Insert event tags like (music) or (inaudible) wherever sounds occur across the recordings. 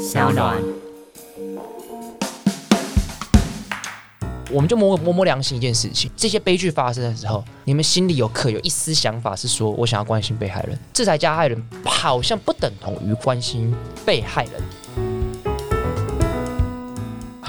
小暖。我们就摸摸摸良心一件事情：这些悲剧发生的时候，你们心里有可有一丝想法是说，我想要关心被害人，制裁加害人，好像不等同于关心被害人。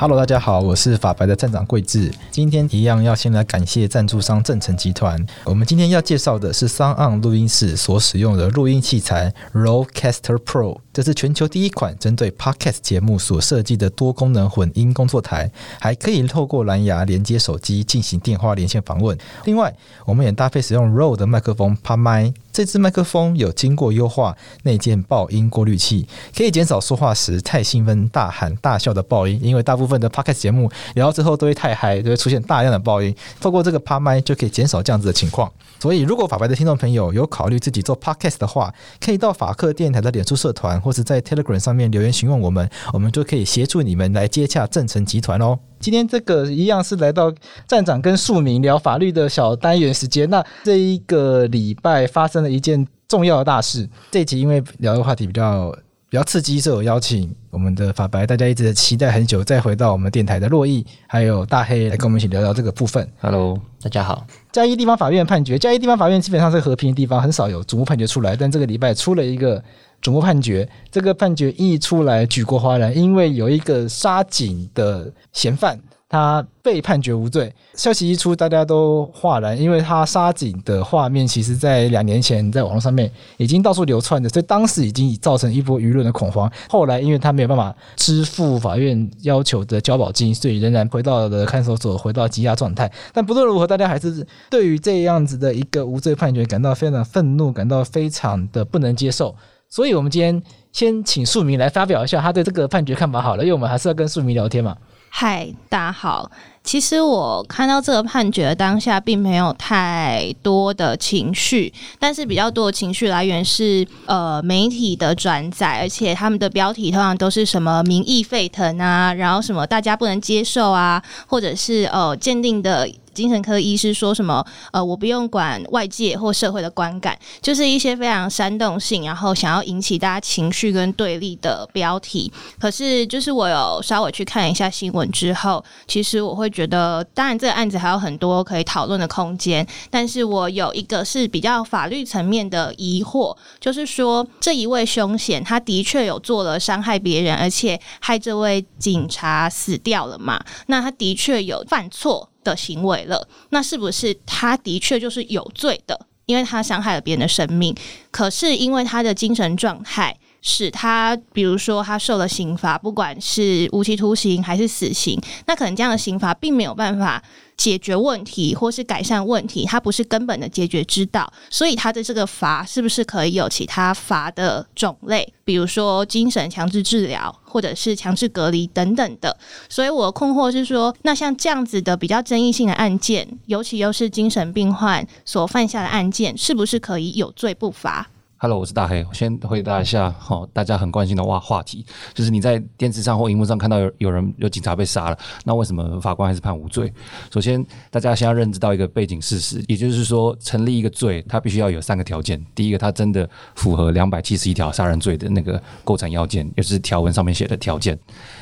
Hello，大家好，我是法白的站长桂智。今天一样要先来感谢赞助商正成集团。我们今天要介绍的是桑岸录音室所使用的录音器材 Rodecaster Pro，这是全球第一款针对 Podcast 节目所设计的多功能混音工作台，还可以透过蓝牙连接手机进行电话连线访问。另外，我们也搭配使用 Rode 的麦克风 PodMic。这支麦克风有经过优化内建爆音过滤器，可以减少说话时太兴奋、大喊大笑的爆音。因为大部分的 Podcast 节目聊到之后都会太嗨，都会出现大量的爆音。透过这个 pod 麦就可以减少这样子的情况。所以，如果法白的听众朋友有考虑自己做 Podcast 的话，可以到法客电台的脸书社团，或是在 Telegram 上面留言询问我们，我们就可以协助你们来接洽正成集团哦。今天这个一样是来到站长跟庶民聊法律的小单元时间。那这一个礼拜发生了一件重要的大事。这一集因为聊的话题比较比较刺激，所以我邀请我们的法白，大家一直期待很久，再回到我们电台的洛邑还有大黑来跟我们一起聊聊这个部分。Hello，大家好。嘉义地方法院判决，嘉义地方法院基本上是和平的地方，很少有瞩目判决出来，但这个礼拜出了一个。瞩目判决，这个判决一出来，举国哗然，因为有一个杀警的嫌犯，他被判决无罪。消息一出，大家都哗然，因为他杀警的画面，其实在两年前在网络上面已经到处流窜的，所以当时已经已造成一波舆论的恐慌。后来，因为他没有办法支付法院要求的交保金，所以仍然回到了看守所，回到羁押状态。但不论如何，大家还是对于这样子的一个无罪判决感到非常愤怒，感到非常的不能接受。所以，我们今天先请庶民来发表一下他对这个判决看法好了，因为我们还是要跟庶民聊天嘛。嗨，大家好。其实我看到这个判决当下，并没有太多的情绪，但是比较多的情绪来源是呃媒体的转载，而且他们的标题通常都是什么民意沸腾啊，然后什么大家不能接受啊，或者是呃鉴定的。精神科医师说什么？呃，我不用管外界或社会的观感，就是一些非常煽动性，然后想要引起大家情绪跟对立的标题。可是，就是我有稍微去看一下新闻之后，其实我会觉得，当然这个案子还有很多可以讨论的空间。但是我有一个是比较法律层面的疑惑，就是说这一位凶险他的确有做了伤害别人，而且害这位警察死掉了嘛？那他的确有犯错的行为了，那是不是他的确就是有罪的？因为他伤害了别人的生命，可是因为他的精神状态使他，比如说他受了刑罚，不管是无期徒刑还是死刑，那可能这样的刑罚并没有办法。解决问题或是改善问题，它不是根本的解决之道，所以他的这个罚是不是可以有其他罚的种类，比如说精神强制治疗或者是强制隔离等等的？所以我困惑是说，那像这样子的比较争议性的案件，尤其又是精神病患所犯下的案件，是不是可以有罪不罚？Hello，我是大黑。先回答一下，哈，大家很关心的话话题，就是你在电视上或荧幕上看到有有人有警察被杀了，那为什么法官还是判无罪？首先，大家先要认知到一个背景事实，也就是说，成立一个罪，它必须要有三个条件。第一个，它真的符合两百七十一条杀人罪的那个构成要件，也就是条文上面写的条件。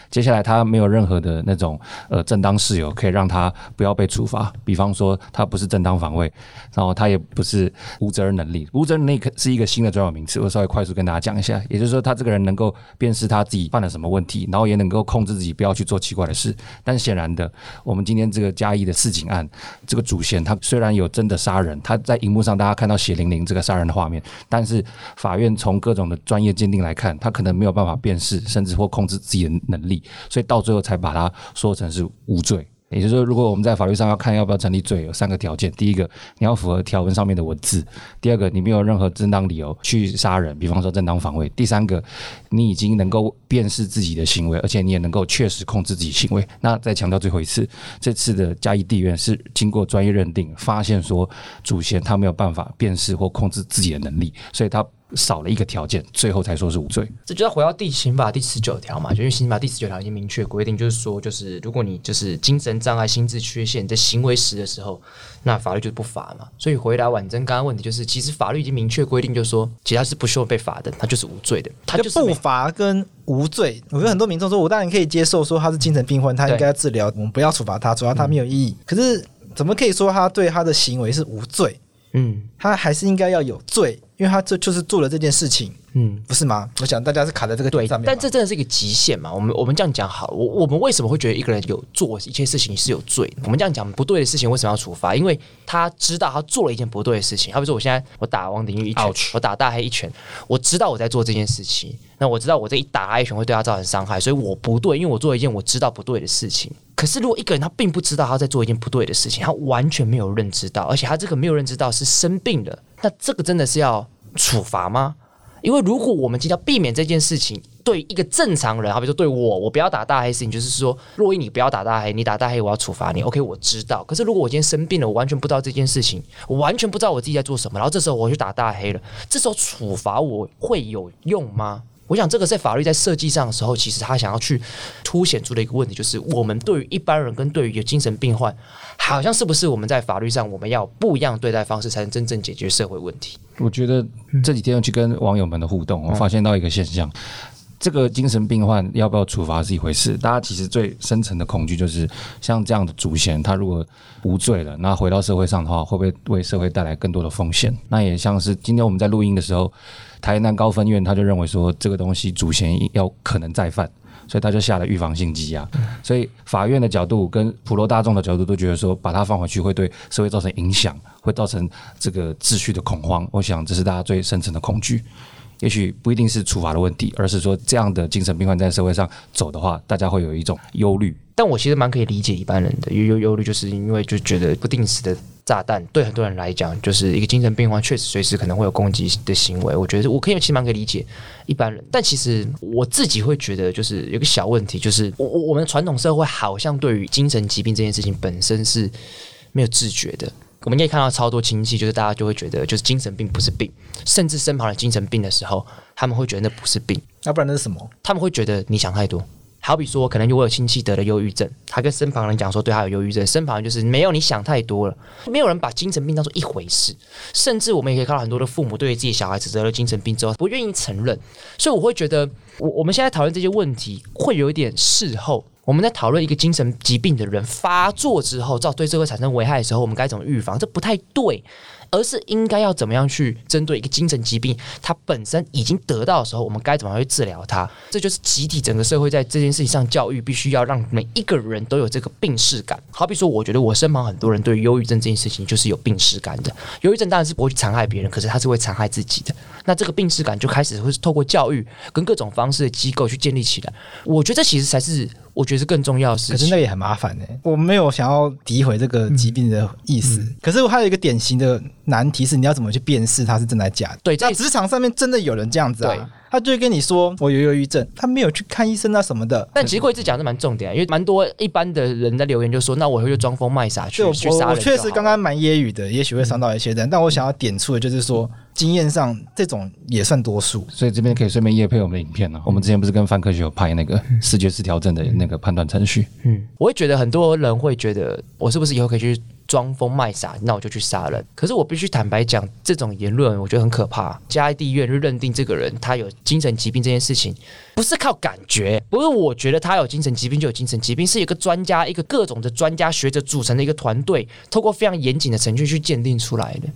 接下来，他没有任何的那种呃正当事由可以让他不要被处罚，比方说他不是正当防卫，然后他也不是无责任能力。无责任能力是一个新的专有名词，我稍微快速跟大家讲一下。也就是说，他这个人能够辨识他自己犯了什么问题，然后也能够控制自己不要去做奇怪的事。但显然的，我们今天这个嘉义的四警案，这个主嫌他虽然有真的杀人，他在荧幕上大家看到血淋淋这个杀人的画面，但是法院从各种的专业鉴定来看，他可能没有办法辨识，甚至或控制自己的能力。所以到最后才把它说成是无罪。也就是说，如果我们在法律上要看要不要成立罪，有三个条件：第一个，你要符合条文上面的文字；第二个，你没有任何正当理由去杀人，比方说正当防卫；第三个，你已经能够辨识自己的行为，而且你也能够确实控制自己行为。那再强调最后一次，这次的嘉义地院是经过专业认定，发现说祖先他没有办法辨识或控制自己的能力，所以他。少了一个条件，最后才说是无罪。这就要回到第刑法第十九条嘛，就因为刑法第十九条已经明确规定，就是说，就是如果你就是精神障碍、心智缺陷在行为时的时候，那法律就是不罚嘛。所以回答婉珍刚刚问题，就是其实法律已经明确规定，就是说，其他是不需要被罚的，他就是无罪的。他就是不罚跟无罪，我觉得很多民众说，我当然可以接受说他是精神病患，他应该要治疗，我们不要处罚他，主要他没有意义。可是怎么可以说他对他的行为是无罪？嗯，他还是应该要有罪，因为他这就是做了这件事情，嗯，不是吗？我想大家是卡在这个对上面，但这真的是一个极限嘛？我们我们这样讲好，我我们为什么会觉得一个人有做一些事情是有罪？我们这样讲不对的事情为什么要处罚？因为他知道他做了一件不对的事情。好比说，我现在我打王鼎玉一拳.我打大黑一拳，我知道我在做这件事情，那我知道我这一打他一拳会对他造成伤害，所以我不对，因为我做了一件我知道不对的事情。可是，如果一个人他并不知道他在做一件不对的事情，他完全没有认知到，而且他这个没有认知到是生病的，那这个真的是要处罚吗？因为如果我们今天要避免这件事情，对一个正常人，好比说对我，我不要打大黑事情，就是说，若依你不要打大黑，你打大黑我要处罚你，OK，我知道。可是如果我今天生病了，我完全不知道这件事情，我完全不知道我自己在做什么，然后这时候我去打大黑了，这时候处罚我会有用吗？我想，这个在法律在设计上的时候，其实他想要去凸显出的一个问题，就是我们对于一般人跟对于有精神病患，好像是不是我们在法律上我们要不一样对待方式，才能真正解决社会问题？我觉得这几天去跟网友们的互动，我发现到一个现象：这个精神病患要不要处罚是一回事，大家其实最深层的恐惧就是，像这样的主嫌，他如果无罪了，那回到社会上的话，会不会为社会带来更多的风险？那也像是今天我们在录音的时候。台南高分院他就认为说，这个东西主嫌要可能再犯，所以他就下了预防性羁押。所以法院的角度跟普罗大众的角度都觉得说，把他放回去会对社会造成影响，会造成这个秩序的恐慌。我想这是大家最深层的恐惧。也许不一定是处罚的问题，而是说这样的精神病患在社会上走的话，大家会有一种忧虑。但我其实蛮可以理解一般人的忧忧忧虑，就是因为就觉得不定时的炸弹对很多人来讲，就是一个精神病患确实随时可能会有攻击的行为。我觉得我可以其实蛮可以理解一般人，但其实我自己会觉得，就是有个小问题，就是我我我们传统社会好像对于精神疾病这件事情本身是没有自觉的。我们可以看到超多亲戚，就是大家就会觉得，就是精神病不是病，甚至身旁的精神病的时候，他们会觉得那不是病，要不然那是什么？他们会觉得你想太多。好比说，可能我有亲戚得了忧郁症，他跟身旁人讲说对他有忧郁症，身旁人就是没有，你想太多了，没有人把精神病当做一回事。甚至我们也可以看到很多的父母对于自己小孩子得了精神病之后，不愿意承认。所以我会觉得，我我们现在讨论这些问题，会有一点事后。我们在讨论一个精神疾病的人发作之后，造对社会产生危害的时候，我们该怎么预防？这不太对。而是应该要怎么样去针对一个精神疾病，它本身已经得到的时候，我们该怎么样去治疗它？这就是集体整个社会在这件事情上教育，必须要让每一个人都有这个病视感。好比说，我觉得我身旁很多人对于忧郁症这件事情就是有病视感的。忧郁症当然是不会去残害别人，可是他是会残害自己的。那这个病视感就开始会透过教育跟各种方式的机构去建立起来。我觉得这其实才是。我觉得是更重要的事情，可是那也很麻烦呢、欸。我没有想要诋毁这个疾病的意思，嗯嗯、可是还有一个典型的难题是，你要怎么去辨识它是真的假的？对，在职场上面真的有人这样子啊。他就会跟你说我有忧郁症，他没有去看医生啊什么的。但其实贵志讲的蛮重点，因为蛮多一般的人在留言就说，那我会就装疯卖傻去去杀人。我确实刚刚蛮揶揄的，也许会伤到一些人，嗯、但我想要点出的就是说，经验上这种也算多数。所以这边可以顺便夜配我们的影片呢、啊。我们之前不是跟范科学有拍那个视觉失调症的那个判断程序？嗯，我会觉得很多人会觉得，我是不是以后可以去。装疯卖傻，那我就去杀人。可是我必须坦白讲，这种言论我觉得很可怕。嘉义地院就认定这个人他有精神疾病这件事情，不是靠感觉，不是我觉得他有精神疾病就有精神疾病，是一个专家，一个各种的专家学者组成的一个团队，透过非常严谨的程序去鉴定出来的。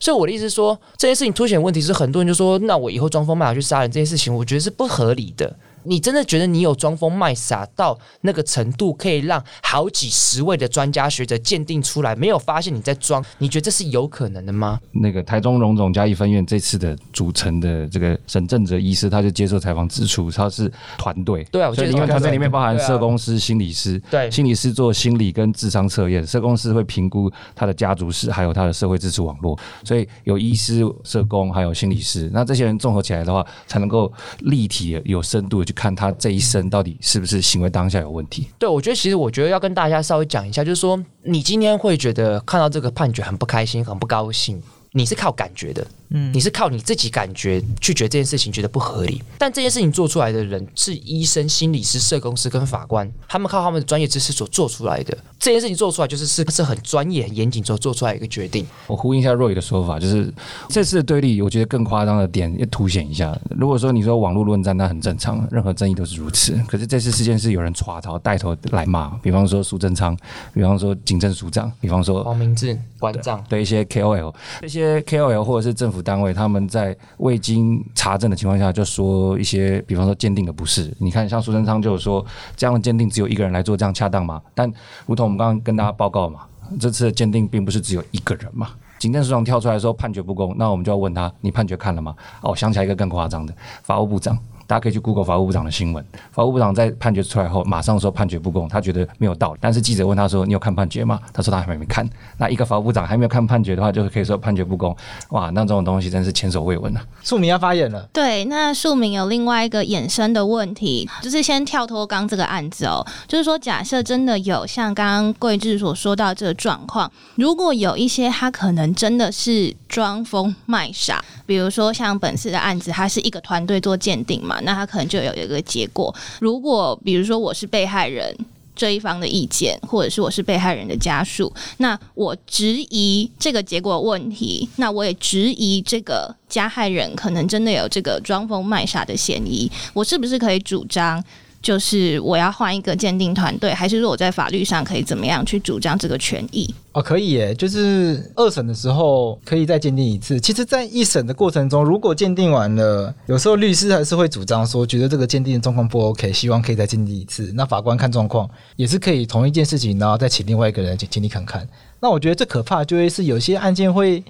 所以我的意思说，这件事情凸显问题是很多人就说，那我以后装疯卖傻去杀人这件事情，我觉得是不合理的。你真的觉得你有装疯卖傻到那个程度，可以让好几十位的专家学者鉴定出来，没有发现你在装？你觉得这是有可能的吗？那个台中荣总嘉义分院这次的组成的这个沈正哲医师，他就接受采访指出，他是团队。对啊，我觉得因为团队里面包含社工师、心理师，对，心理师做心理跟智商测验，社工师会评估他的家族史，还有他的社会支持网络，所以有医师、社工还有心理师，那这些人综合起来的话，才能够立体、有深度的去看他这一。生到底是不是行为当下有问题？对，我觉得其实我觉得要跟大家稍微讲一下，就是说你今天会觉得看到这个判决很不开心、很不高兴，你是靠感觉的。嗯，你是靠你自己感觉去觉得这件事情觉得不合理，但这件事情做出来的人是医生、心理师、社工师跟法官，他们靠他们的专业知识所做出来的这件事情做出来就是是是很专业、很严谨所做出来一个决定。我呼应一下 Roy 的说法，就是这次的对立，我觉得更夸张的点要凸显一下。如果说你说网络论战，那很正常，任何争议都是如此。(laughs) 可是这次事件是有人耍头带头来骂，比方说苏贞昌，比方说警政署长，比方说黄明志馆长，对一些 KOL，这些 KOL 或者是政府单位，他们在未经查证的情况下就说一些，比方说鉴定的不是。你看，像苏贞昌就有说，这样的鉴定只有一个人来做，这样恰当吗？但如同我们刚刚跟大家报告嘛，这次的鉴定并不是只有一个人嘛。警政署长跳出来说判决不公，那我们就要问他，你判决看了吗？哦，想起来一个更夸张的，法务部长。大家可以去 Google 法务部长的新闻。法务部长在判决出来后，马上说判决不公，他觉得没有道理。但是记者问他说：“你有看判决吗？”他说他还没看。那一个法务部长还没有看判决的话，就是可以说判决不公。哇，那这种东西真是前所未闻啊！庶民要发言了。对，那庶民有另外一个衍生的问题，就是先跳脱刚这个案子哦，就是说假设真的有像刚刚桂志所说到这个状况，如果有一些他可能真的是装疯卖傻，比如说像本次的案子，他是一个团队做鉴定嘛。那他可能就有一个结果。如果比如说我是被害人这一方的意见，或者是我是被害人的家属，那我质疑这个结果问题，那我也质疑这个加害人可能真的有这个装疯卖傻的嫌疑，我是不是可以主张？就是我要换一个鉴定团队，还是说我在法律上可以怎么样去主张这个权益？哦，可以耶，就是二审的时候可以再鉴定一次。其实，在一审的过程中，如果鉴定完了，有时候律师还是会主张说，觉得这个鉴定的状况不 OK，希望可以再鉴定一次。那法官看状况也是可以同一件事情，然后再请另外一个人鉴定看看。那我觉得最可怕就会是有些案件会。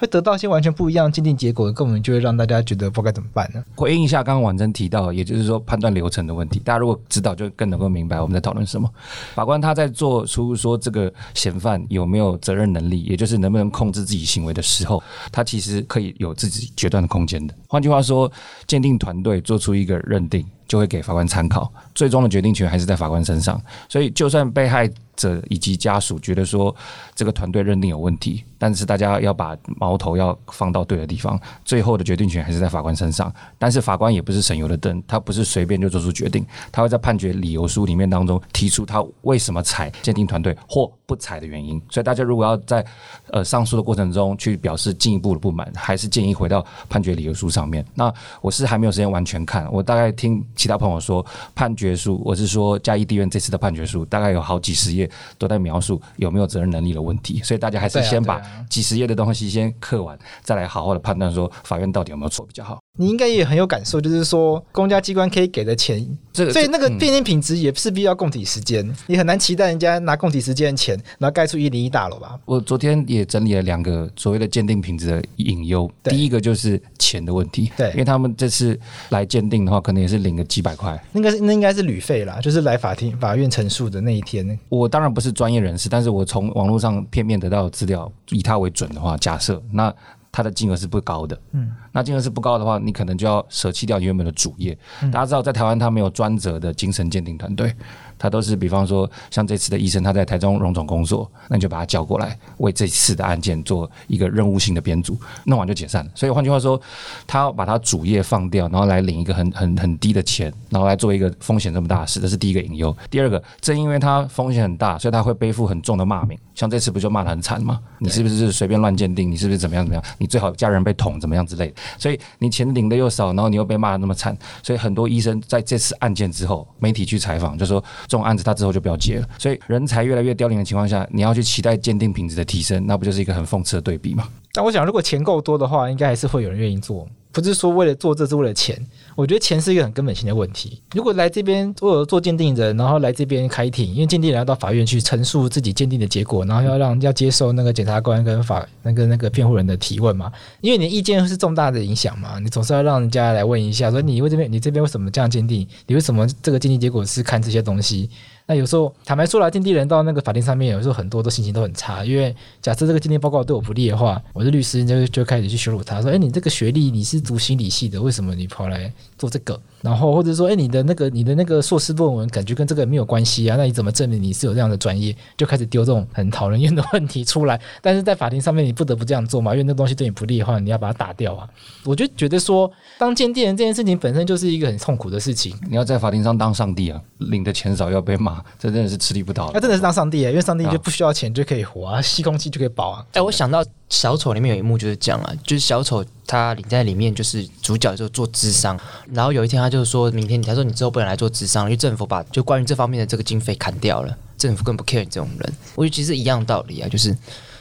会得到一些完全不一样的鉴定结果，根本就会让大家觉得不该怎么办呢？回应一下刚刚婉珍提到，也就是说判断流程的问题，大家如果知道，就更能够明白我们在讨论什么。法官他在做出说这个嫌犯有没有责任能力，也就是能不能控制自己行为的时候，他其实可以有自己决断的空间的。换句话说，鉴定团队做出一个认定，就会给法官参考，最终的决定权还是在法官身上。所以，就算被害者以及家属觉得说这个团队认定有问题，但是大家要把矛头要放到对的地方，最后的决定权还是在法官身上。但是法官也不是省油的灯，他不是随便就做出决定，他会在判决理由书里面当中提出他为什么采鉴定团队或不采的原因。所以大家如果要在呃上诉的过程中去表示进一步的不满，还是建议回到判决理由书上面。那我是还没有时间完全看，我大概听其他朋友说判决书，我是说嘉义地院这次的判决书大概有好几十页。都在描述有没有责任能力的问题，所以大家还是先把几十页的东西先刻完，再来好好的判断说法院到底有没有错比较好。你应该也很有感受，就是说公家机关可以给的钱，这个所以那个鉴定品质也势必要供体时间，你很难期待人家拿供体时间的钱，然后盖出一零一大楼吧。我昨天也整理了两个所谓的鉴定品质的隐忧，第一个就是钱的问题，对，因为他们这次来鉴定的话，可能也是领个几百块，那个那应该是旅费啦，就是来法庭法院陈述的那一天。我当然不是专业人士，但是我从网络上片面得到的资料，以他为准的话，假设那。它的金额是不高的，嗯，那金额是不高的话，你可能就要舍弃掉你原本的主业。大家知道，在台湾它没有专责的精神鉴定团队。他都是，比方说像这次的医生，他在台中荣总工作，那你就把他叫过来，为这次的案件做一个任务性的编组，弄完就解散了。所以换句话说，他要把他主业放掉，然后来领一个很很 (laughs) 很低的钱，然后来做一个风险这么大的事，这是第一个隐忧。第二个，正因为他风险很大，所以他会背负很重的骂名。像这次不就骂得很惨吗？你是不是随便乱鉴定？你是不是怎么样怎么样？你最好家人被捅怎么样之类的。所以你钱领的又少，然后你又被骂得那么惨，所以很多医生在这次案件之后，媒体去采访就说。这种案子他之后就不要接了，所以人才越来越凋零的情况下，你要去期待鉴定品质的提升，那不就是一个很讽刺的对比吗？但我想，如果钱够多的话，应该还是会有人愿意做，不是说为了做这是为了钱。我觉得钱是一个很根本性的问题。如果来这边做做鉴定人，然后来这边开庭，因为鉴定人要到法院去陈述自己鉴定的结果，然后要让要接受那个检察官跟法那个那个辩护人的提问嘛，因为你的意见是重大的影响嘛，你总是要让人家来问一下，说你为这边你这边为什么这样鉴定？你为什么这个鉴定结果是看这些东西？那有时候坦白说来，鉴定人到那个法庭上面，有时候很多都心情都很差，因为假设这个鉴定报告对我不利的话，我的律师就就开始去羞辱他，说：“哎，你这个学历你是读心理系的，为什么你跑来做这个？”然后或者说：“哎，你的那个你的那个硕士论文感觉跟这个没有关系啊，那你怎么证明你是有这样的专业？”就开始丢这种很讨人厌的问题出来。(laughs) 但是在法庭上面，你不得不这样做嘛，因为那东西对你不利的话，你要把它打掉啊。我就觉得说，当鉴定人这件事情本身就是一个很痛苦的事情。你要在法庭上当上帝啊，领的钱少要被骂，这真的是吃力不讨。那真的是当上帝啊，因为上帝就不需要钱就可以活啊，吸空气就可以饱啊。哎，我想到小丑里面有一幕就是这样啊，就是小丑他你在里面就是主角就做智商，然后有一天他就说明天他说你之后不能来做智商，因为政府把就关于这方面的这个经费砍掉了，政府更不 care 你这种人。我觉得其实一样道理啊，就是。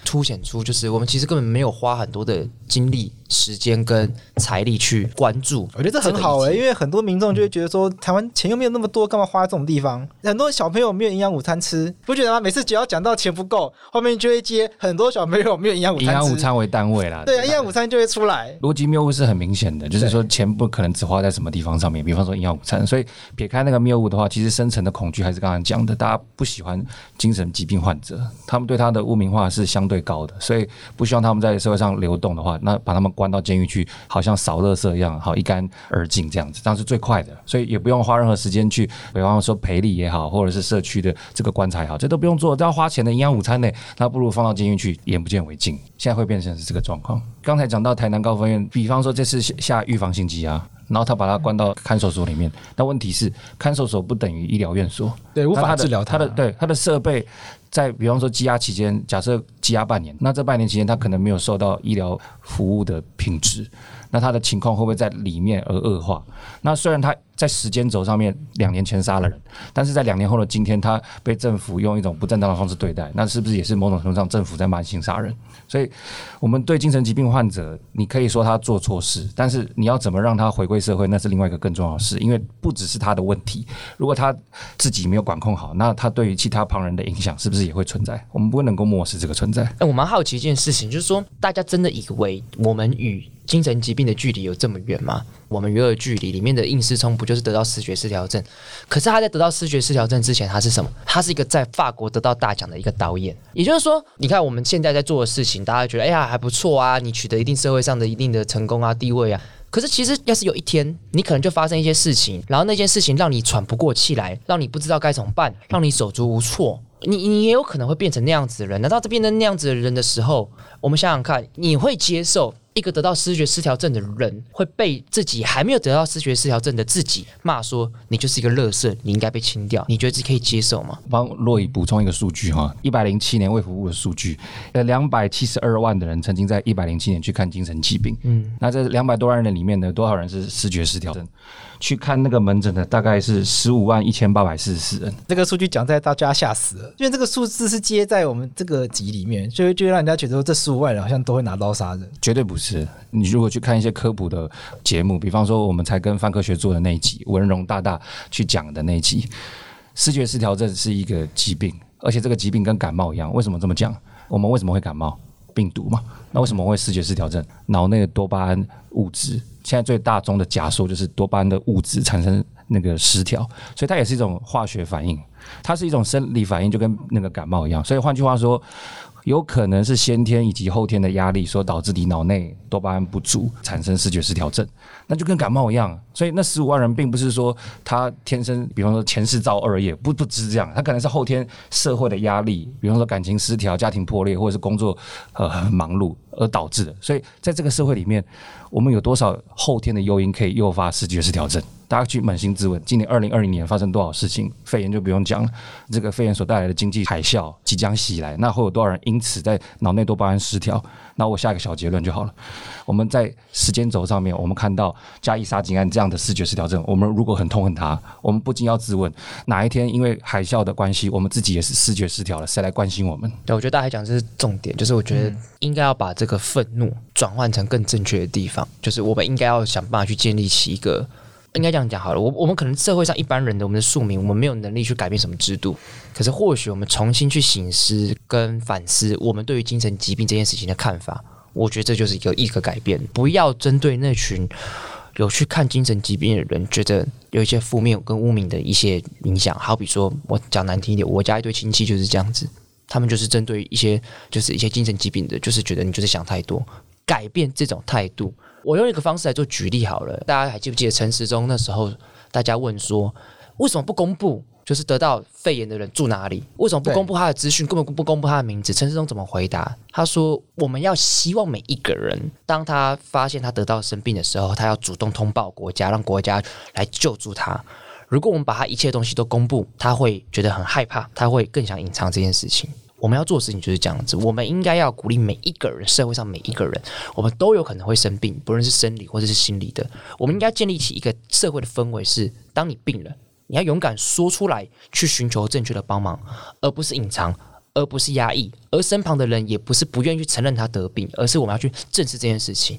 凸显出就是我们其实根本没有花很多的精力、时间跟财力去关注。我觉得这很好哎、欸，因为很多民众就会觉得说，台湾钱又没有那么多，干嘛花这种地方？很多小朋友没有营养午餐吃，不觉得吗？每次只要讲到钱不够，后面就会接很多小朋友 (laughs) 没有营养午餐。营养午餐为单位啦，对啊，营养午餐就会出来。逻辑谬误是很明显的，就是说钱不可能只花在什么地方上面，比方说营养午餐。所以撇开那个谬误的话，其实深层的恐惧还是刚刚讲的，大家不喜欢精神疾病患者，他们对他的污名化是相对高的，所以。不希望他们在社会上流动的话，那把他们关到监狱去，好像扫垃圾一样，好一干而净这样子，这样是最快的，所以也不用花任何时间去，比方说赔礼也好，或者是社区的这个棺材也好，这都不用做，都要花钱的营养午餐呢，那不如放到监狱去，眼不见为净。现在会变成是这个状况。刚才讲到台南高分院，比方说这次下预防性羁押，然后他把他关到看守所里面，那问题是看守所不等于医疗院所，对，无法治疗，他的对他的设备。在比方说羁押期间，假设羁押半年，那这半年期间他可能没有受到医疗服务的品质，那他的情况会不会在里面而恶化？那虽然他。在时间轴上面，两年前杀了人，但是在两年后的今天，他被政府用一种不正当的方式对待，那是不是也是某种程度上政府在慢性杀人？所以，我们对精神疾病患者，你可以说他做错事，但是你要怎么让他回归社会，那是另外一个更重要的事，因为不只是他的问题，如果他自己没有管控好，那他对于其他旁人的影响是不是也会存在？我们不能够漠视这个存在。哎，我蛮好奇一件事情，就是说，大家真的以为我们与精神疾病的距离有这么远吗？我们与恶距离里面的应思聪不就是得到视觉失调症？可是他在得到视觉失调症之前，他是什么？他是一个在法国得到大奖的一个导演。也就是说，你看我们现在在做的事情，大家觉得哎呀还不错啊，你取得一定社会上的一定的成功啊、地位啊。可是其实要是有一天你可能就发生一些事情，然后那件事情让你喘不过气来，让你不知道该怎么办，让你手足无措，你你也有可能会变成那样子的人。难道这变成那样子的人的时候，我们想想看，你会接受？一个得到视觉失调症的人会被自己还没有得到视觉失调症的自己骂说，你就是一个乐色，你应该被清掉。你觉得自己可以接受吗？帮洛伊补充一个数据哈，一百零七年卫福部的数据，呃，两百七十二万的人曾经在一百零七年去看精神疾病。嗯，那这两百多万人里面呢，多少人是视觉失调症？去看那个门诊的大概是十五万一千八百四十四人。这个数据讲在大家吓死了，因为这个数字是接在我们这个集里面，所以就让人家觉得说这十五万人好像都会拿刀杀人。绝对不是。你如果去看一些科普的节目，比方说我们才跟范科学做的那一集，文荣大大去讲的那一集，视觉失调症是一个疾病，而且这个疾病跟感冒一样。为什么这么讲？我们为什么会感冒？病毒嘛。那为什么会视觉失调症？脑内的多巴胺物质。现在最大宗的假说就是多巴胺的物质产生那个失调，所以它也是一种化学反应，它是一种生理反应，就跟那个感冒一样。所以换句话说，有可能是先天以及后天的压力所导致你脑内多巴胺不足，产生视觉失调症，那就跟感冒一样。所以那十五万人并不是说他天生，比方说前世造恶业，不不只这样，他可能是后天社会的压力，比方说感情失调、家庭破裂，或者是工作呃忙碌而导致的。所以在这个社会里面，我们有多少后天的诱因可以诱发视觉失调症？大家去扪心自问，今年二零二零年发生多少事情？肺炎就不用讲了，这个肺炎所带来的经济海啸即将袭来，那会有多少人因此在脑内多巴胺失调？那我下一个小结论就好了。我们在时间轴上面，我们看到嘉义杀警案这样的视觉失调症，我们如果很痛恨他，我们不禁要自问：哪一天因为海啸的关系，我们自己也是视觉失调了？谁来关心我们？对，我觉得大家讲这是重点，就是我觉得应该要把这个愤怒转换成更正确的地方，就是我们应该要想办法去建立起一个。应该这样讲好了，我我们可能社会上一般人的我们的庶民，我们没有能力去改变什么制度，可是或许我们重新去省思跟反思我们对于精神疾病这件事情的看法，我觉得这就是一个一个改变，不要针对那群有去看精神疾病的人，觉得有一些负面跟污名的一些影响。好比说，我讲难听一点，我家一堆亲戚就是这样子，他们就是针对一些就是一些精神疾病的，就是觉得你就是想太多，改变这种态度。我用一个方式来做举例好了，大家还记不记得陈时中那时候，大家问说为什么不公布？就是得到肺炎的人住哪里？为什么不公布他的资讯？根本不公布他的名字？陈时中怎么回答？他说：“我们要希望每一个人，当他发现他得到生病的时候，他要主动通报国家，让国家 (sniffs) 来救助他。如果我们把他一切东西都公布，他会觉得很害怕，他会更想隐藏这件事情。我们要做的事情就是这样子。我们应该要鼓励每一个人，社会上每一个人，我们都有可能会生病，不论是生理或者是心理的。我们应该建立起一个社会的氛围，是当你病了。”你要勇敢说出来，去寻求正确的帮忙，而不是隐藏，而不是压抑，而身旁的人也不是不愿意去承认他得病，而是我们要去正视这件事情。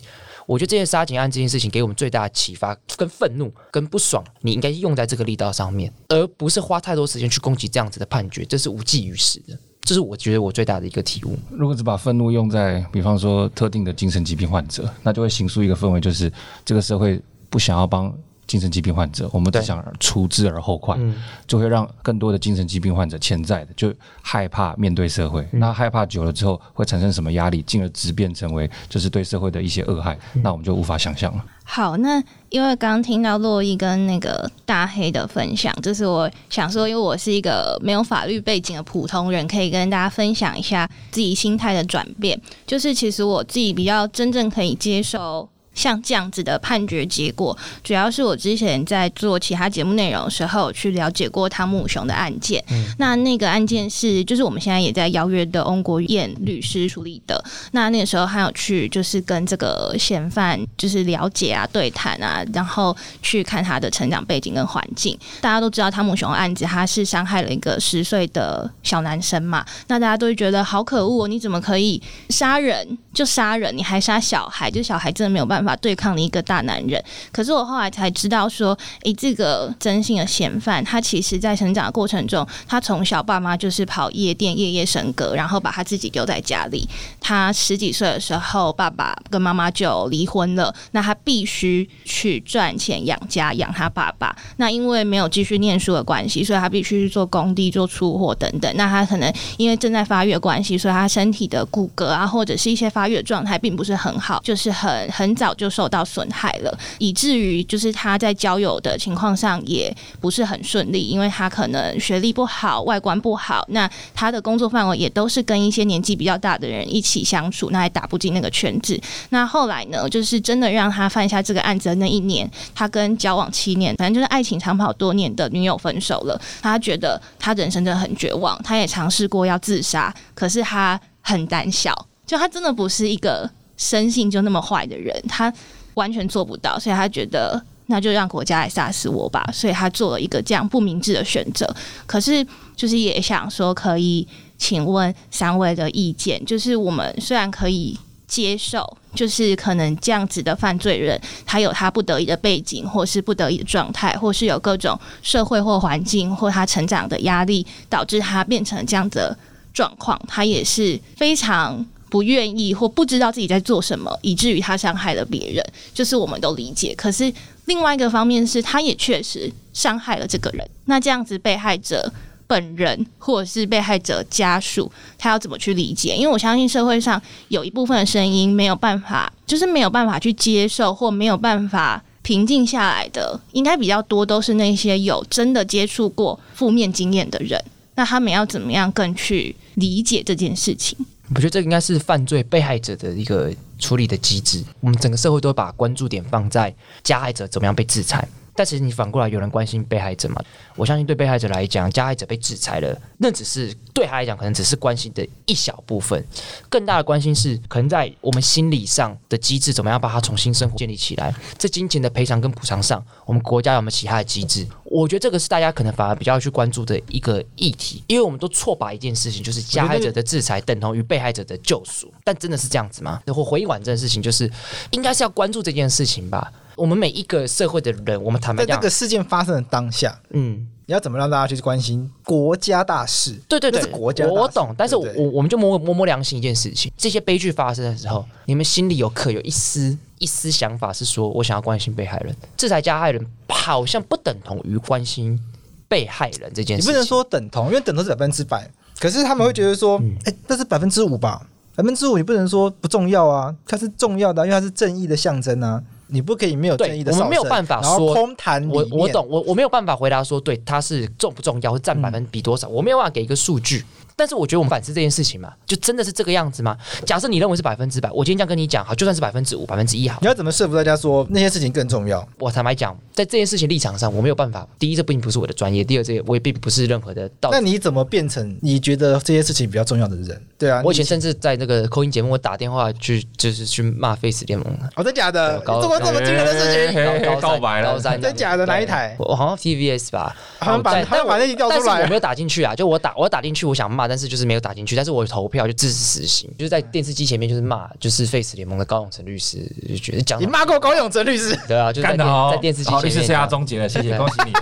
我觉得这件杀警案这件事情给我们最大的启发，跟愤怒、跟不爽，你应该用在这个力道上面，而不是花太多时间去攻击这样子的判决，这是无济于事的。这是我觉得我最大的一个体悟。如果只把愤怒用在，比方说特定的精神疾病患者，那就会形塑一个氛围，就是这个社会不想要帮。精神疾病患者，我们只想除之而后快，嗯、就会让更多的精神疾病患者潜在的就害怕面对社会。嗯、那害怕久了之后，会产生什么压力，进而直变成为就是对社会的一些恶害，嗯、那我们就无法想象了。好，那因为刚刚听到洛伊跟那个大黑的分享，就是我想说，因为我是一个没有法律背景的普通人，可以跟大家分享一下自己心态的转变。就是其实我自己比较真正可以接受。像这样子的判决结果，主要是我之前在做其他节目内容的时候去了解过汤姆熊的案件。嗯、那那个案件是，就是我们现在也在邀约的翁国燕律师处理的。那那个时候还有去，就是跟这个嫌犯就是了解啊、对谈啊，然后去看他的成长背景跟环境。大家都知道汤姆熊案子，他是伤害了一个十岁的小男生嘛。那大家都会觉得好可恶，你怎么可以杀人就杀人，你还杀小孩？就小孩真的没有办法。办法对抗的一个大男人，可是我后来才知道说，诶，这个真心的嫌犯，他其实在成长的过程中，他从小爸妈就是跑夜店夜夜笙歌，然后把他自己丢在家里。他十几岁的时候，爸爸跟妈妈就离婚了，那他必须去赚钱养家，养他爸爸。那因为没有继续念书的关系，所以他必须去做工地、做出货等等。那他可能因为正在发育的关系，所以他身体的骨骼啊，或者是一些发育的状态，并不是很好，就是很很早。就受到损害了，以至于就是他在交友的情况上也不是很顺利，因为他可能学历不好，外观不好，那他的工作范围也都是跟一些年纪比较大的人一起相处，那还打不进那个圈子。那后来呢，就是真的让他犯下这个案子的那一年，他跟交往七年，反正就是爱情长跑多年的女友分手了。他觉得他人生真的很绝望，他也尝试过要自杀，可是他很胆小，就他真的不是一个。生性就那么坏的人，他完全做不到，所以他觉得那就让国家来杀死我吧，所以他做了一个这样不明智的选择。可是，就是也想说，可以请问三位的意见，就是我们虽然可以接受，就是可能这样子的犯罪人，他有他不得已的背景，或是不得已的状态，或是有各种社会或环境或他成长的压力，导致他变成这样的状况，他也是非常。不愿意或不知道自己在做什么，以至于他伤害了别人，就是我们都理解。可是另外一个方面是，他也确实伤害了这个人。那这样子，被害者本人或者是被害者家属，他要怎么去理解？因为我相信社会上有一部分的声音没有办法，就是没有办法去接受或没有办法平静下来的，应该比较多都是那些有真的接触过负面经验的人。那他们要怎么样更去理解这件事情？我觉得这应该是犯罪被害者的一个处理的机制。我们整个社会都把关注点放在加害者怎么样被制裁。但其实你反过来有人关心被害者吗？我相信对被害者来讲，加害者被制裁了，那只是对他来讲可能只是关心的一小部分。更大的关心是，可能在我们心理上的机制怎么样把它重新生活建立起来。在金钱的赔偿跟补偿上，我们国家有没有其他的机制？我觉得这个是大家可能反而比较去关注的一个议题，因为我们都错把一件事情，就是加害者的制裁等同于被害者的救赎。但真的是这样子吗？我回应完这件事情，就是应该是要关注这件事情吧。我们每一个社会的人，我们坦白讲，在这个事件发生的当下，嗯，你要怎么让大家去关心国家大事？对对对，是国家大事，我懂。但是我，我我们就摸摸摸良心一件事情：这些悲剧发生的时候，你们心里有可有一丝一丝想法是说我想要关心被害人，制裁加害人好像不等同于关心被害人这件事情。你不能说等同，因为等同是百分之百。可是他们会觉得说，哎、这是百分之五吧？百分之五你不能说不重要啊，它是重要的，因为它是正义的象征啊。你不可以没有正义的，我们没有办法说空谈。我我懂，我我没有办法回答说，对，它是重不重要，会占百分比多少，嗯、我没有办法给一个数据。但是我觉得我们反思这件事情嘛，就真的是这个样子吗？假设你认为是百分之百，我今天这样跟你讲，好，就算是百分之五、百分之一好，你要怎么说服大家说那些事情更重要？我坦白讲，在这件事情立场上，我没有办法。第一，这并不是我的专业；第二，这我也并不是任何的道。那你怎么变成你觉得这些事情比较重要的人？对啊，我以前甚至在那个口音节目，我打电话去，就是去骂 Face 联盟。哦，真的假的？做过这么惊人的事情？告白了？真的假的？哪一台？我好像 TVS 吧。好像把好像把那一条调出来。我没有打进去啊，就我打我打进去，我想骂，但是就是没有打进去。但是我投票就支持死刑，就是在电视机前面就是骂，就是 Face 联盟的高永成律师就觉得讲你骂过高永成律师，对啊，就在电在电视机前面，律师生涯终结了，谢谢，(laughs) 恭喜你。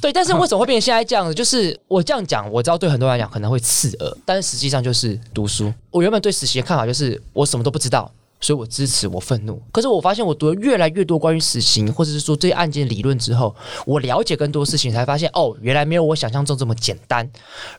对，但是为什么会变成现在这样子？就是我这样讲，我知道对很多人来讲可能会刺耳，但是实际上就是读书。我原本对死刑的看法就是我什么都不知道。所以我支持，我愤怒。可是我发现，我读了越来越多关于死刑，或者是说这些案件理论之后，我了解更多事情，才发现哦，原来没有我想象中这么简单。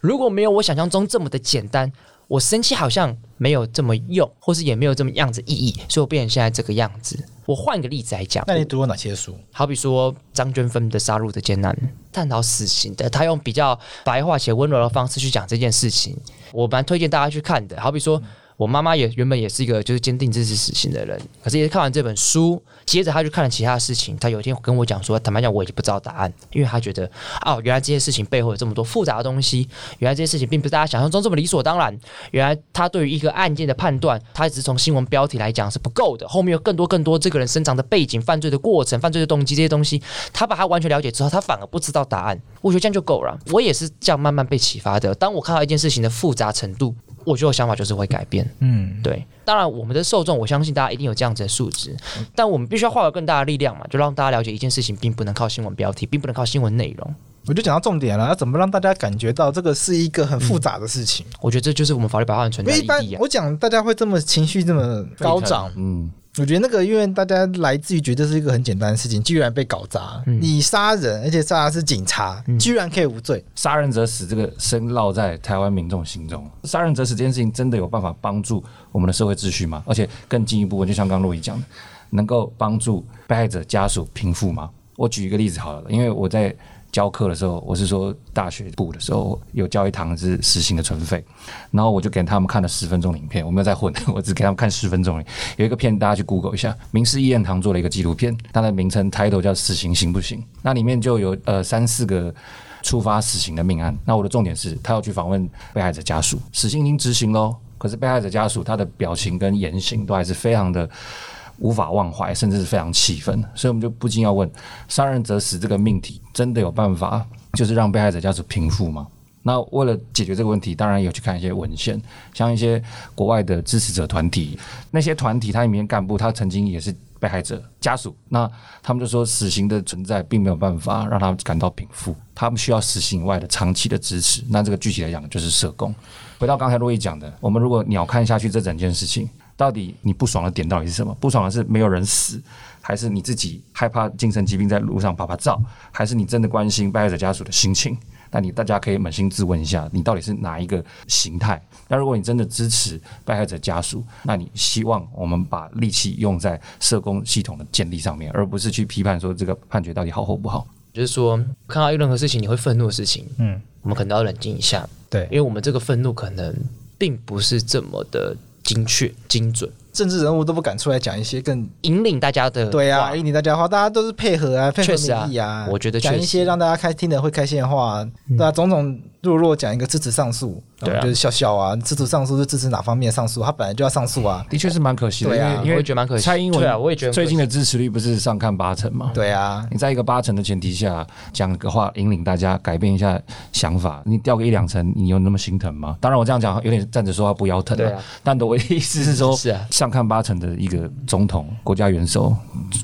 如果没有我想象中这么的简单，我生气好像没有这么用，或是也没有这么样子意义。所以我变成现在这个样子。我换一个例子来讲，那你读过哪些书？好比说张娟芬的《杀戮的艰难》，探讨死刑的，他用比较白话且温柔的方式去讲这件事情，我蛮推荐大家去看的。好比说。我妈妈也原本也是一个就是坚定支持死刑的人，可是也是看完这本书，接着她就看了其他的事情。她有一天跟我讲说，坦白讲，我已经不知道答案，因为她觉得哦，原来这些事情背后有这么多复杂的东西，原来这些事情并不是大家想象中这么理所当然。原来他对于一个案件的判断，他只是从新闻标题来讲是不够的，后面有更多更多这个人生长的背景、犯罪的过程、犯罪的动机这些东西，他把它完全了解之后，他反而不知道答案。我觉得这样就够了。我也是这样慢慢被启发的。当我看到一件事情的复杂程度。我觉得我想法就是会改变，嗯，对。当然，我们的受众，我相信大家一定有这样子的素质，但我们必须要化有更大的力量嘛，就让大家了解一件事情，并不能靠新闻标题，并不能靠新闻内容。我就讲到重点了，要怎么让大家感觉到这个是一个很复杂的事情？嗯、我觉得这就是我们法律白话文存在的意义啊。我讲大家会这么情绪这么高涨，嗯。我觉得那个，因为大家来自于觉得是一个很简单的事情，居然被搞砸。嗯、你杀人，而且杀的是警察，嗯、居然可以无罪。杀人者死，这个深烙在台湾民众心中。杀人者死这件事情，真的有办法帮助我们的社会秩序吗？而且更进一步，就像刚刚洛伊讲的，能够帮助被害者家属平复吗？我举一个例子好了，因为我在。教课的时候，我是说大学部的时候有教一堂是死刑的存废，然后我就给他们看了十分钟影片，我没有在混，(laughs) 我只给他们看十分钟。有一个片，大家去 Google 一下，民视一言堂做了一个纪录片，它的名称 title 叫《死刑行不行》，那里面就有呃三四个触发死刑的命案。那我的重点是，他要去访问被害者家属，死刑已经执行喽，可是被害者家属他的表情跟言行都还是非常的。无法忘怀，甚至是非常气愤，所以我们就不禁要问：杀人者死这个命题，真的有办法，就是让被害者家属平复吗？那为了解决这个问题，当然有去看一些文献，像一些国外的支持者团体，那些团体它里面干部，他曾经也是被害者家属，那他们就说，死刑的存在并没有办法让他们感到平复，他们需要死刑以外的长期的支持。那这个具体来讲，就是社工。回到刚才洛伊讲的，我们如果鸟看下去这整件事情。到底你不爽的点到底是什么？不爽的是没有人死，还是你自己害怕精神疾病在路上啪啪照，还是你真的关心被害者家属的心情？那你大家可以扪心自问一下，你到底是哪一个形态？那如果你真的支持被害者家属，那你希望我们把力气用在社工系统的建立上面，而不是去批判说这个判决到底好或不好。就是说，看到任何事情你会愤怒的事情，嗯，我们可能要冷静一下，对，因为我们这个愤怒可能并不是这么的。精确、精准，政治人物都不敢出来讲一些更引领大家的。对啊，引领大家的话，大家都是配合啊，配合民意啊，啊。我觉得讲一些让大家开听的会开心的话，嗯、对啊，种种。弱弱讲一个支持上诉，对啊，就是笑笑啊，支持上诉是支持哪方面上诉？他本来就要上诉啊，的确是蛮可惜的，因为因为我觉得蛮可惜。蔡英文对啊，我也觉得最近的支持率不是上看八成吗？对啊，你在一个八成的前提下讲个话，引领大家改变一下想法，你掉个一两成，你有那么心疼吗？当然我这样讲有点站着说话不腰疼啊，但我的意思是说，(laughs) 是啊，上看八成的一个总统、国家元首、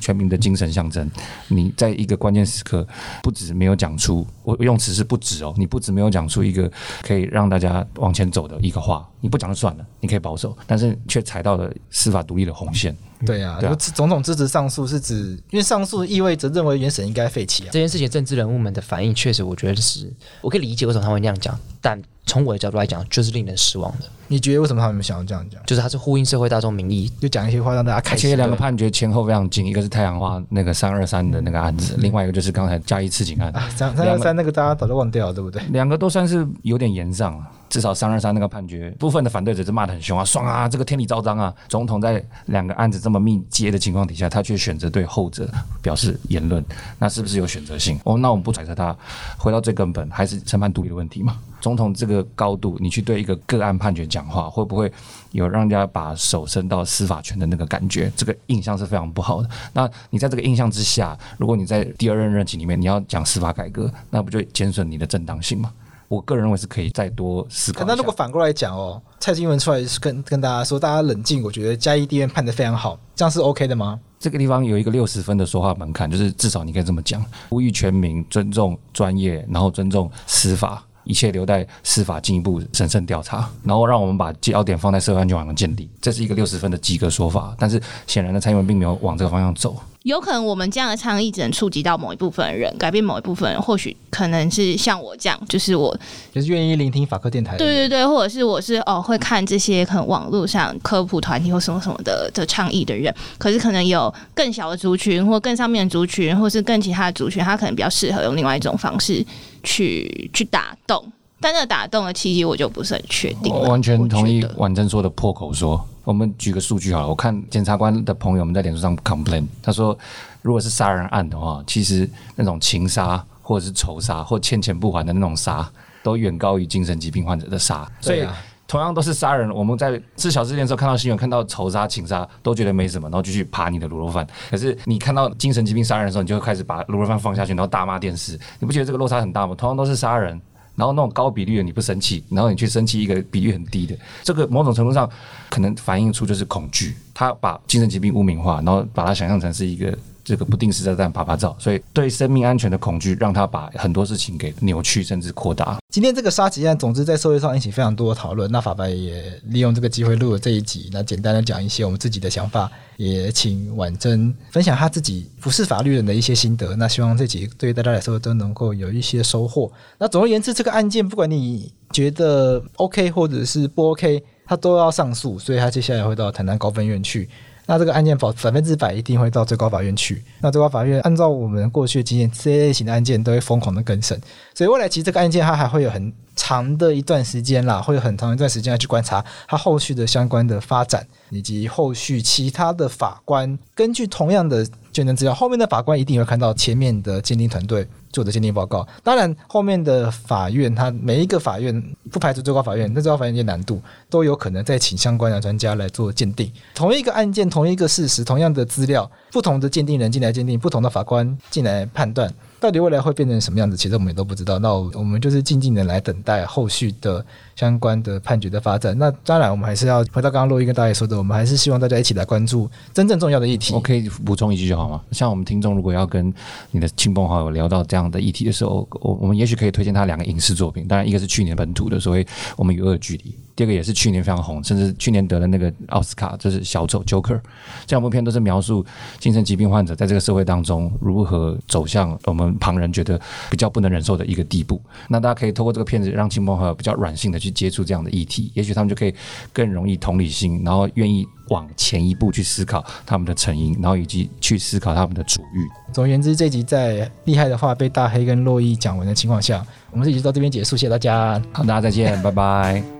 全民的精神象征，你在一个关键时刻不止没有讲出，我用词是不止哦，你不止没有讲讲出一个可以让大家往前走的一个话。你不讲就算了，你可以保守，但是却踩到了司法独立的红线。对啊，对啊，总统支持上诉是指，因为上诉意味着认为原审应该废弃啊。这件事情，政治人物们的反应确实，我觉得是，我可以理解为什么他会那样讲，但从我的角度来讲，就是令人失望的。你觉得为什么他们想要这样讲？就是他是呼应社会大众民意，就讲一些话让大家开心。其实两个判决前后非常近，一个是太阳花那个三二三的那个案子，嗯、另外一个就是刚才嘉义刺警案。三三二三那个大家早就忘掉了，对不对？两个都算是有点严上了。至少三二三那个判决，部分的反对者是骂得很凶啊，爽啊，这个天理昭彰啊！总统在两个案子这么密接的情况底下，他却选择对后者表示言论，那是不是有选择性？哦，那我们不揣测他，回到最根本，还是审判独立的问题嘛？总统这个高度，你去对一个个案判决讲话，会不会有让人家把手伸到司法权的那个感觉？这个印象是非常不好的。那你在这个印象之下，如果你在第二任任期里面你要讲司法改革，那不就减损你的正当性吗？我个人认为是可以再多思考。那如果反过来讲哦，蔡英文出来跟跟大家说，大家冷静，我觉得嘉义地院判的非常好，这样是 OK 的吗？这个地方有一个六十分的说话门槛，就是至少你可以这么讲：呼吁全民尊重专业，然后尊重司法，一切留待司法进一步审慎调查，然后让我们把焦点放在社会安全网的建立，这是一个六十分的及格说法。但是显然的，蔡英文并没有往这个方向走。有可能我们这样的倡议只能触及到某一部分人，改变某一部分人，或许可能是像我这样，就是我就是愿意聆听法科电台。对对对，或者是我是哦会看这些可能网络上科普团体或什么什么的的倡议的人，可是可能有更小的族群，或更上面的族群，或是更其他的族群，他可能比较适合用另外一种方式去去打动。但那个打动的契机，我就不是很确定。我完全同意婉珍说的破口说。我们举个数据好了，我看检察官的朋友们在脸书上 complain，他说，如果是杀人案的话，其实那种情杀或者是仇杀或欠钱不还的那种杀，都远高于精神疾病患者的杀。所以同样都是杀人，我们在吃小事件的时候看到新闻，看到仇杀、情杀都觉得没什么，然后继续扒你的卤肉饭。可是你看到精神疾病杀人的时候，你就会开始把卤肉饭放下去，然后大骂电视。你不觉得这个落差很大吗？同样都是杀人。然后那种高比率的你不生气，然后你去生气一个比率很低的，这个某种程度上可能反映出就是恐惧，他把精神疾病污名化，然后把它想象成是一个。这个不定时炸弹趴趴走，所以对生命安全的恐惧，让他把很多事情给扭曲甚至扩大。今天这个杀警案，总之在社会上引起非常多的讨论。那法白也利用这个机会录了这一集，那简单的讲一些我们自己的想法，也请婉珍分享他自己不是法律人的一些心得。那希望这集对于大家来说都能够有一些收获。那总而言之，这个案件不管你觉得 OK 或者是不 OK，他都要上诉，所以他接下来会到台南高分院去。那这个案件保百分之百一定会到最高法院去。那最高法院按照我们过去的经验，这些类型的案件都会疯狂的更审，所以未来其实这个案件它还会有很长的一段时间啦，会有很长一段时间要去观察它后续的相关的发展，以及后续其他的法官根据同样的鉴证资料，后面的法官一定会看到前面的鉴定团队做的鉴定报告。当然，后面的法院，它每一个法院不排除最高法院，那最高法院有难度，都有可能再请相关的专家来做鉴定。同一个案件，同一个事实，同样的资料，不同的鉴定人进来鉴定，不同的法官进来判断。到底未来会变成什么样子？其实我们也都不知道。那我们就是静静的来等待后续的相关的判决的发展。那当然，我们还是要回到刚刚洛伊跟大家说的，我们还是希望大家一起来关注真正重要的议题。我可以补充一句就好吗？像我们听众如果要跟你的亲朋好友聊到这样的议题的时候，我我们也许可以推荐他两个影视作品。当然，一个是去年本土的所谓《我们与恶的距离》。第二个也是去年非常红，甚至去年得了那个奥斯卡，就是小丑 Joker。这两部片都是描述精神疾病患者在这个社会当中如何走向我们旁人觉得比较不能忍受的一个地步。那大家可以透过这个片子，让亲朋好友比较软性的去接触这样的议题，也许他们就可以更容易同理心，然后愿意往前一步去思考他们的成因，然后以及去思考他们的主欲。总而言之，这集在厉害的话被大黑跟洛伊讲完的情况下，我们这集就到这边结束，谢谢大家。好，大家再见，拜拜。